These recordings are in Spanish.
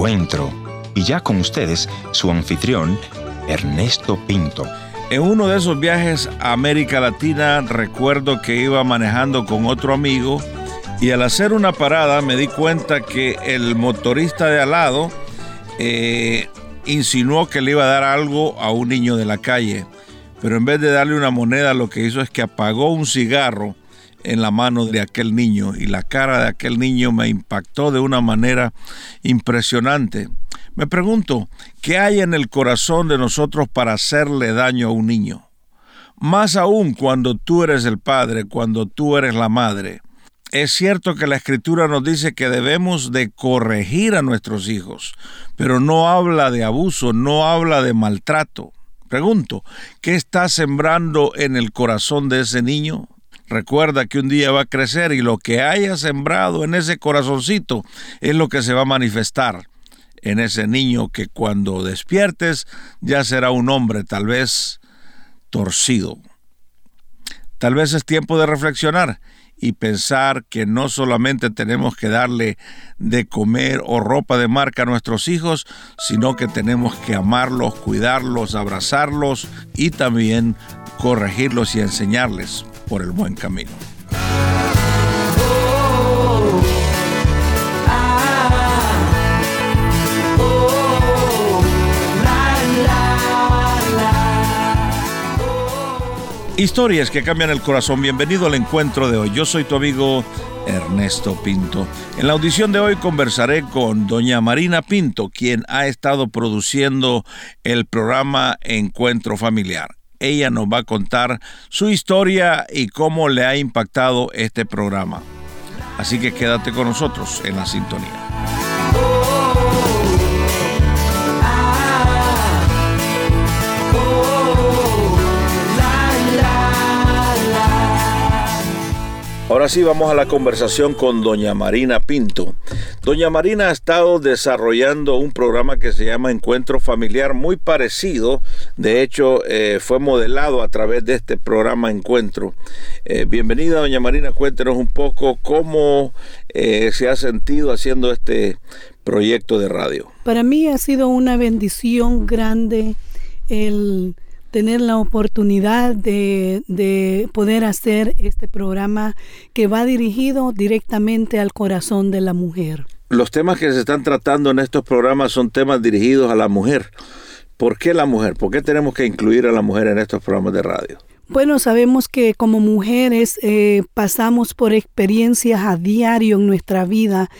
encuentro. Y ya con ustedes, su anfitrión, Ernesto Pinto. En uno de esos viajes a América Latina recuerdo que iba manejando con otro amigo y al hacer una parada me di cuenta que el motorista de al lado eh, insinuó que le iba a dar algo a un niño de la calle, pero en vez de darle una moneda lo que hizo es que apagó un cigarro en la mano de aquel niño y la cara de aquel niño me impactó de una manera impresionante. Me pregunto, ¿qué hay en el corazón de nosotros para hacerle daño a un niño? Más aún cuando tú eres el padre, cuando tú eres la madre. Es cierto que la escritura nos dice que debemos de corregir a nuestros hijos, pero no habla de abuso, no habla de maltrato. Pregunto, ¿qué está sembrando en el corazón de ese niño? Recuerda que un día va a crecer y lo que haya sembrado en ese corazoncito es lo que se va a manifestar en ese niño que cuando despiertes ya será un hombre tal vez torcido. Tal vez es tiempo de reflexionar y pensar que no solamente tenemos que darle de comer o ropa de marca a nuestros hijos, sino que tenemos que amarlos, cuidarlos, abrazarlos y también corregirlos y enseñarles por el buen camino. Historias que cambian el corazón. Bienvenido al encuentro de hoy. Yo soy tu amigo Ernesto Pinto. En la audición de hoy conversaré con doña Marina Pinto, quien ha estado produciendo el programa Encuentro Familiar. Ella nos va a contar su historia y cómo le ha impactado este programa. Así que quédate con nosotros en la sintonía. Ahora sí vamos a la conversación con doña Marina Pinto. Doña Marina ha estado desarrollando un programa que se llama Encuentro Familiar muy parecido. De hecho, eh, fue modelado a través de este programa Encuentro. Eh, bienvenida, doña Marina. Cuéntenos un poco cómo eh, se ha sentido haciendo este proyecto de radio. Para mí ha sido una bendición grande el tener la oportunidad de, poder hacer este programa que va dirigido directamente al corazón de la mujer. Los temas que se están tratando en estos programas son temas dirigidos a la mujer. ¿Por qué la mujer? ¿Por qué tenemos que incluir a la mujer en estos programas de radio? Bueno, sabemos que como mujeres eh, pasamos por experiencias a diario en nuestra vida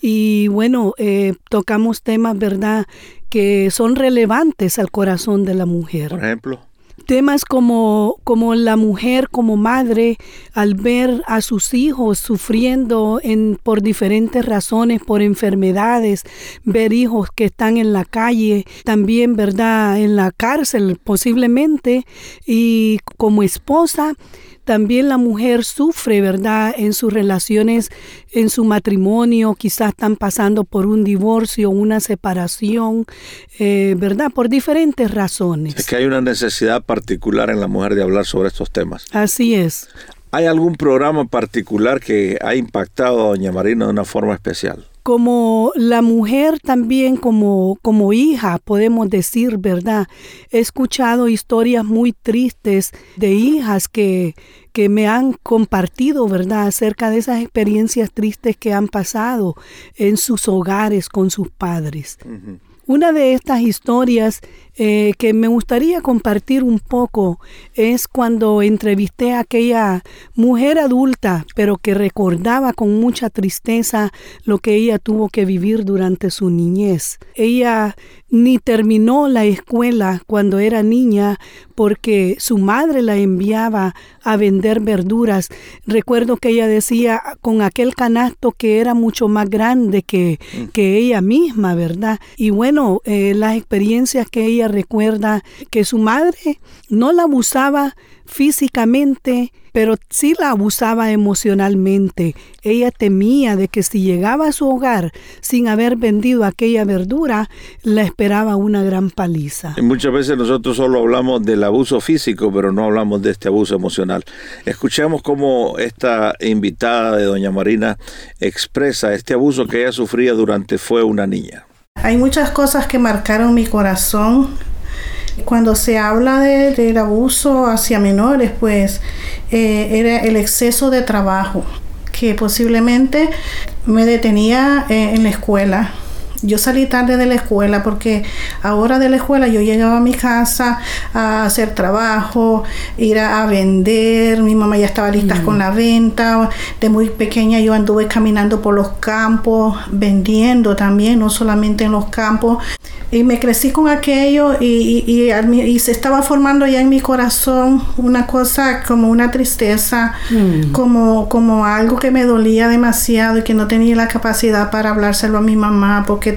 y bueno, eh, tocamos temas, ¿verdad?, que son relevantes al corazón de la mujer. Por ejemplo temas como, como la mujer como madre al ver a sus hijos sufriendo en, por diferentes razones, por enfermedades, ver hijos que están en la calle, también, ¿verdad?, en la cárcel posiblemente, y como esposa, también la mujer sufre, ¿verdad? En sus relaciones, en su matrimonio, quizás están pasando por un divorcio, una separación, eh, ¿verdad? Por diferentes razones. Es que hay una necesidad particular en la mujer de hablar sobre estos temas. Así es. ¿Hay algún programa particular que ha impactado a doña Marina de una forma especial? Como la mujer también como, como hija, podemos decir, ¿verdad? He escuchado historias muy tristes de hijas que, que me han compartido, ¿verdad?, acerca de esas experiencias tristes que han pasado en sus hogares con sus padres. Una de estas historias eh, que me gustaría compartir un poco es cuando entrevisté a aquella mujer adulta, pero que recordaba con mucha tristeza lo que ella tuvo que vivir durante su niñez. Ella ni terminó la escuela cuando era niña porque su madre la enviaba a vender verduras. Recuerdo que ella decía con aquel canasto que era mucho más grande que, mm. que ella misma, ¿verdad? Y bueno, eh, las experiencias que ella recuerda, que su madre no la abusaba físicamente, pero sí la abusaba emocionalmente. Ella temía de que si llegaba a su hogar sin haber vendido aquella verdura, la esperaba una gran paliza. Y muchas veces nosotros solo hablamos del abuso físico, pero no hablamos de este abuso emocional. Escuchemos cómo esta invitada de doña Marina expresa este abuso que ella sufría durante fue una niña. Hay muchas cosas que marcaron mi corazón. Cuando se habla de, del abuso hacia menores, pues eh, era el exceso de trabajo que posiblemente me detenía eh, en la escuela yo salí tarde de la escuela porque ahora de la escuela yo llegaba a mi casa a hacer trabajo, ir a, vender, mi mamá ya estaba lista con la venta, de muy pequeña yo anduve caminando por los campos, vendiendo también, no solamente en los campos, y me crecí con aquello y, y, se estaba formando ya en mi corazón una cosa como una tristeza, mm. como, como algo que me dolía demasiado y que no tenía la capacidad para hablárselo a mi mamá porque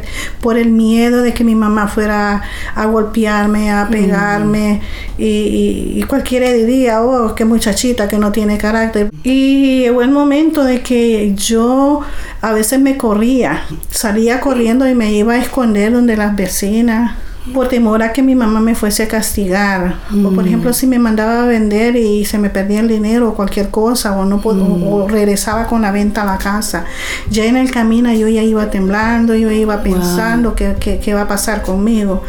por el miedo de que mi mamá fuera a golpearme, a mm. pegarme y, y, cualquiera diría, oh, qué muchachita que no tiene carácter. Y llegó el momento de que yo a veces me corría, salía corriendo y me iba a esconder donde las vecinas por temor a que mi mamá me fuese a castigar. O por ejemplo, si me mandaba a vender y se me perdía el dinero o cualquier cosa, o no o regresaba con la venta a la casa. Ya en el camino yo ya iba temblando, yo iba pensando qué, qué, qué va a pasar conmigo.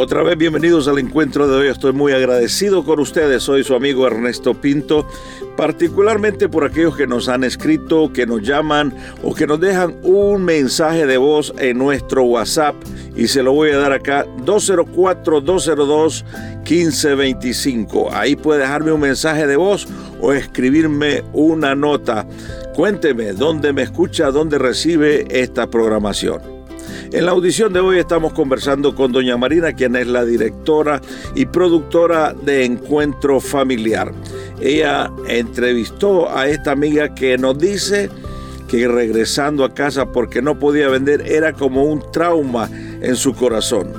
Otra vez bienvenidos al encuentro de hoy. Estoy muy agradecido con ustedes. Soy su amigo Ernesto Pinto, particularmente por aquellos que nos han escrito, que nos llaman o que nos dejan un mensaje de voz en nuestro WhatsApp. Y se lo voy a dar acá, 204-202-1525. Ahí puede dejarme un mensaje de voz o escribirme una nota. Cuénteme dónde me escucha, dónde recibe esta programación. En la audición de hoy estamos conversando con doña Marina, quien es la directora y productora de Encuentro Familiar. Ella entrevistó a esta amiga que nos dice que regresando a casa porque no podía vender era como un trauma en su corazón.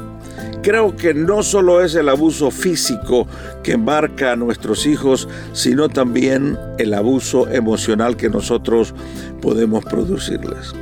Creo que no solo es el abuso físico que marca a nuestros hijos, sino también el abuso emocional que nosotros podemos producirles.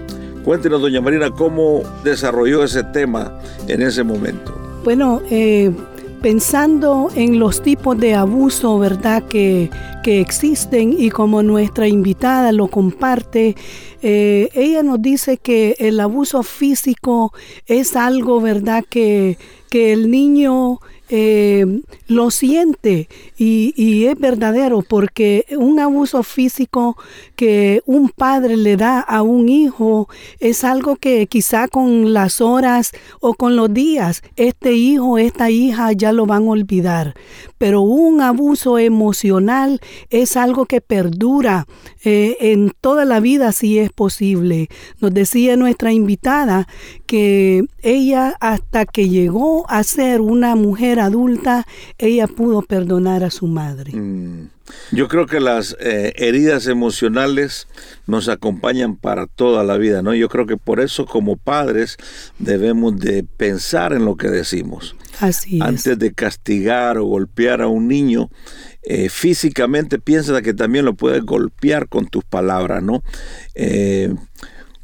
Cuéntenos, doña Marina, cómo desarrolló ese tema en ese momento. Bueno, eh, pensando en los tipos de abuso, ¿verdad?, que, que existen y como nuestra invitada lo comparte, eh, ella nos dice que el abuso físico es algo, ¿verdad?, que, que el niño eh, lo siente y, es verdadero porque un abuso físico que un padre le da a un hijo es algo que quizá con las horas o con los días este hijo, esta hija ya lo van a olvidar. Pero un abuso emocional es algo que perdura eh, en toda la vida si es posible. Nos decía nuestra invitada que ella hasta que llegó a ser una mujer adulta, ella pudo perdonar a su madre. Mm. Yo creo que las eh, heridas emocionales nos acompañan para toda la vida, ¿no? Yo creo que por eso como padres debemos de pensar en lo que decimos. Antes de castigar o golpear a un niño, eh, físicamente piensa que también lo puedes golpear con tus palabras, ¿no? Eh,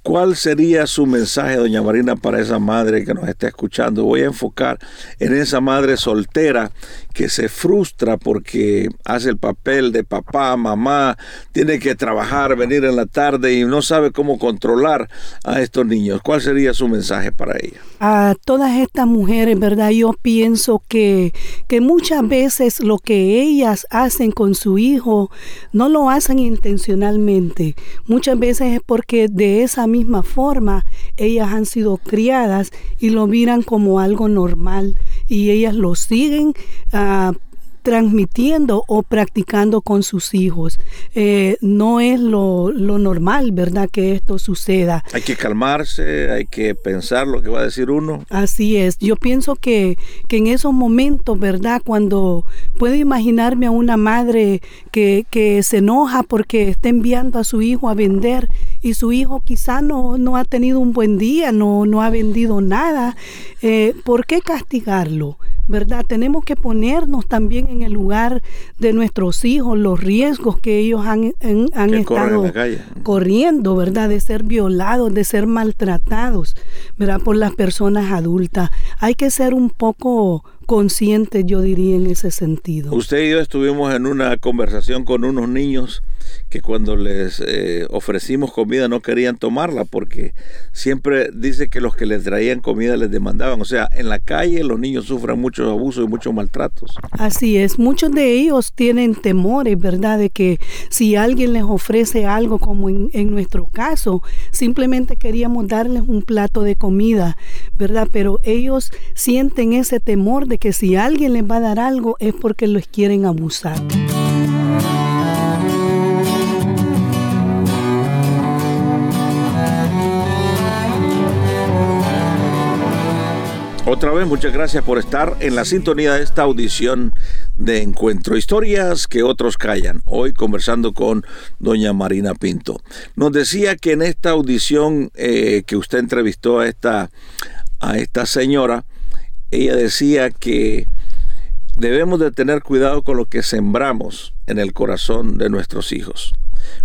¿Cuál sería su mensaje, doña Marina, para esa madre que nos está escuchando? Voy a enfocar en esa madre soltera que se frustra porque hace el papel de papá, mamá, tiene que trabajar, venir en la tarde y no sabe cómo controlar a estos niños. ¿Cuál sería su mensaje para ella? A todas estas mujeres, ¿verdad? Yo pienso que, que muchas veces lo que ellas hacen con su hijo no lo hacen intencionalmente. Muchas veces es porque de esa misma forma ellas han sido criadas y lo miran como algo normal y ellas lo siguen ah, transmitiendo o practicando con sus hijos. Eh, no es lo, normal, ¿verdad? Que esto suceda. Hay que calmarse, hay que pensar lo que va a decir uno. Así es. Yo pienso que, que en esos momentos, ¿verdad? Cuando puedo imaginarme a una madre que, que se enoja porque está enviando a su hijo a vender y su hijo quizá no, no ha tenido un buen día, no, no ha vendido nada, eh, ¿por qué castigarlo? ¿Verdad? Tenemos que ponernos también en el lugar de nuestros hijos, los riesgos que ellos han, han, estado corriendo, ¿verdad? De ser violados, de ser maltratados, ¿verdad? Por las personas adultas. Hay que ser un poco conscientes, yo diría, en ese sentido. Usted y yo estuvimos en una conversación con unos niños que cuando les eh, ofrecimos comida no querían tomarla porque siempre dice que los que les traían comida les demandaban. O sea, en la calle los niños sufren muchos abusos y muchos maltratos. Así es, muchos de ellos tienen temores, ¿verdad? De que si alguien les ofrece algo como en, en nuestro caso, simplemente queríamos darles un plato de comida, ¿verdad? Pero ellos sienten ese temor de que si alguien les va a dar algo es porque los quieren abusar. Otra vez, muchas gracias por estar en la sintonía de esta audición de encuentro. Historias que otros callan. Hoy conversando con doña Marina Pinto. Nos decía que en esta audición eh, que usted entrevistó a esta, a esta señora, ella decía que debemos de tener cuidado con lo que sembramos en el corazón de nuestros hijos.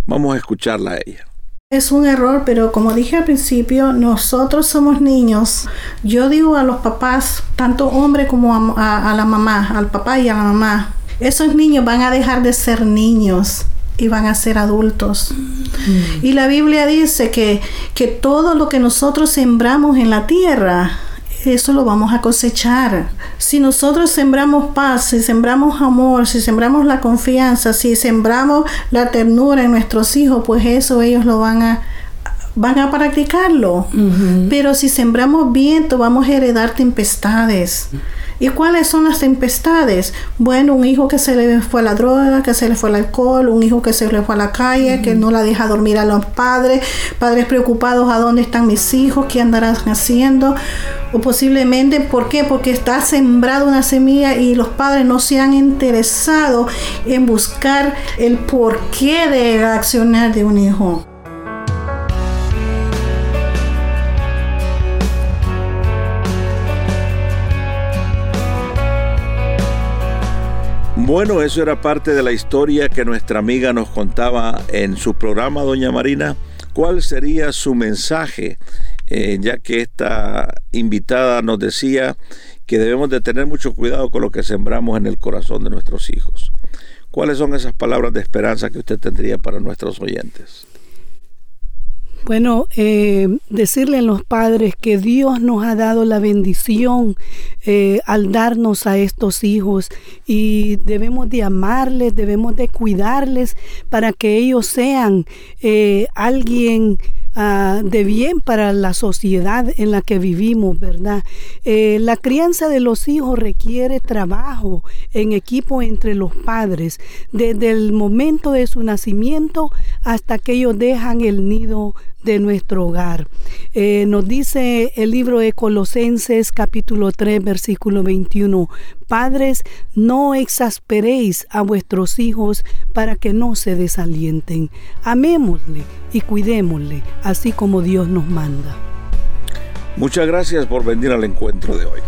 Vamos a escucharla a ella. Es un error, pero como dije al principio, nosotros somos niños. Yo digo a los papás, tanto hombre como a, la mamá, al papá y a la mamá, esos niños van a dejar de ser niños y van a ser adultos. Mm. Y la Biblia dice que, que todo lo que nosotros sembramos en la tierra, eso lo vamos a cosechar. Si nosotros sembramos paz, si sembramos amor, si sembramos la confianza, si sembramos la ternura en nuestros hijos, pues eso ellos lo van a van a practicarlo. Pero si sembramos viento, vamos a heredar tempestades. ¿Y cuáles son las tempestades? Bueno, un hijo que se le fue a la droga, que se le fue al alcohol, un hijo que se le fue a la calle, que no la deja dormir a los padres, padres preocupados a dónde están mis hijos, qué andarán haciendo, o posiblemente, ¿por qué? Porque está sembrado una semilla y los padres no se han interesado en buscar el porqué de accionar de un hijo. Bueno, eso era parte de la historia que nuestra amiga nos contaba en su programa, doña Marina. ¿Cuál sería su mensaje? Eh, ya que esta invitada nos decía que debemos de tener mucho cuidado con lo que sembramos en el corazón de nuestros hijos. ¿Cuáles son esas palabras de esperanza que usted tendría para nuestros oyentes? Bueno, eh, decirle a los padres que Dios nos ha dado la bendición eh, al darnos a estos hijos y debemos de amarles, debemos de cuidarles para que ellos sean eh, alguien Ah, de bien para la sociedad en la que vivimos, ¿verdad? Eh, la crianza de los hijos requiere trabajo en equipo entre los padres, desde el momento de su nacimiento hasta que ellos dejan el nido de nuestro hogar. Eh, nos dice el libro de Colosenses capítulo 3 versículo 21, Padres, no exasperéis a vuestros hijos para que no se desalienten. Amémosle y cuidémosle, así como Dios nos manda. Muchas gracias por venir al encuentro de hoy.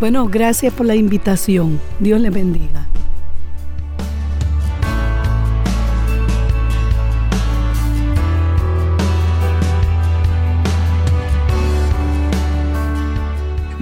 Bueno, gracias por la invitación. Dios le bendiga.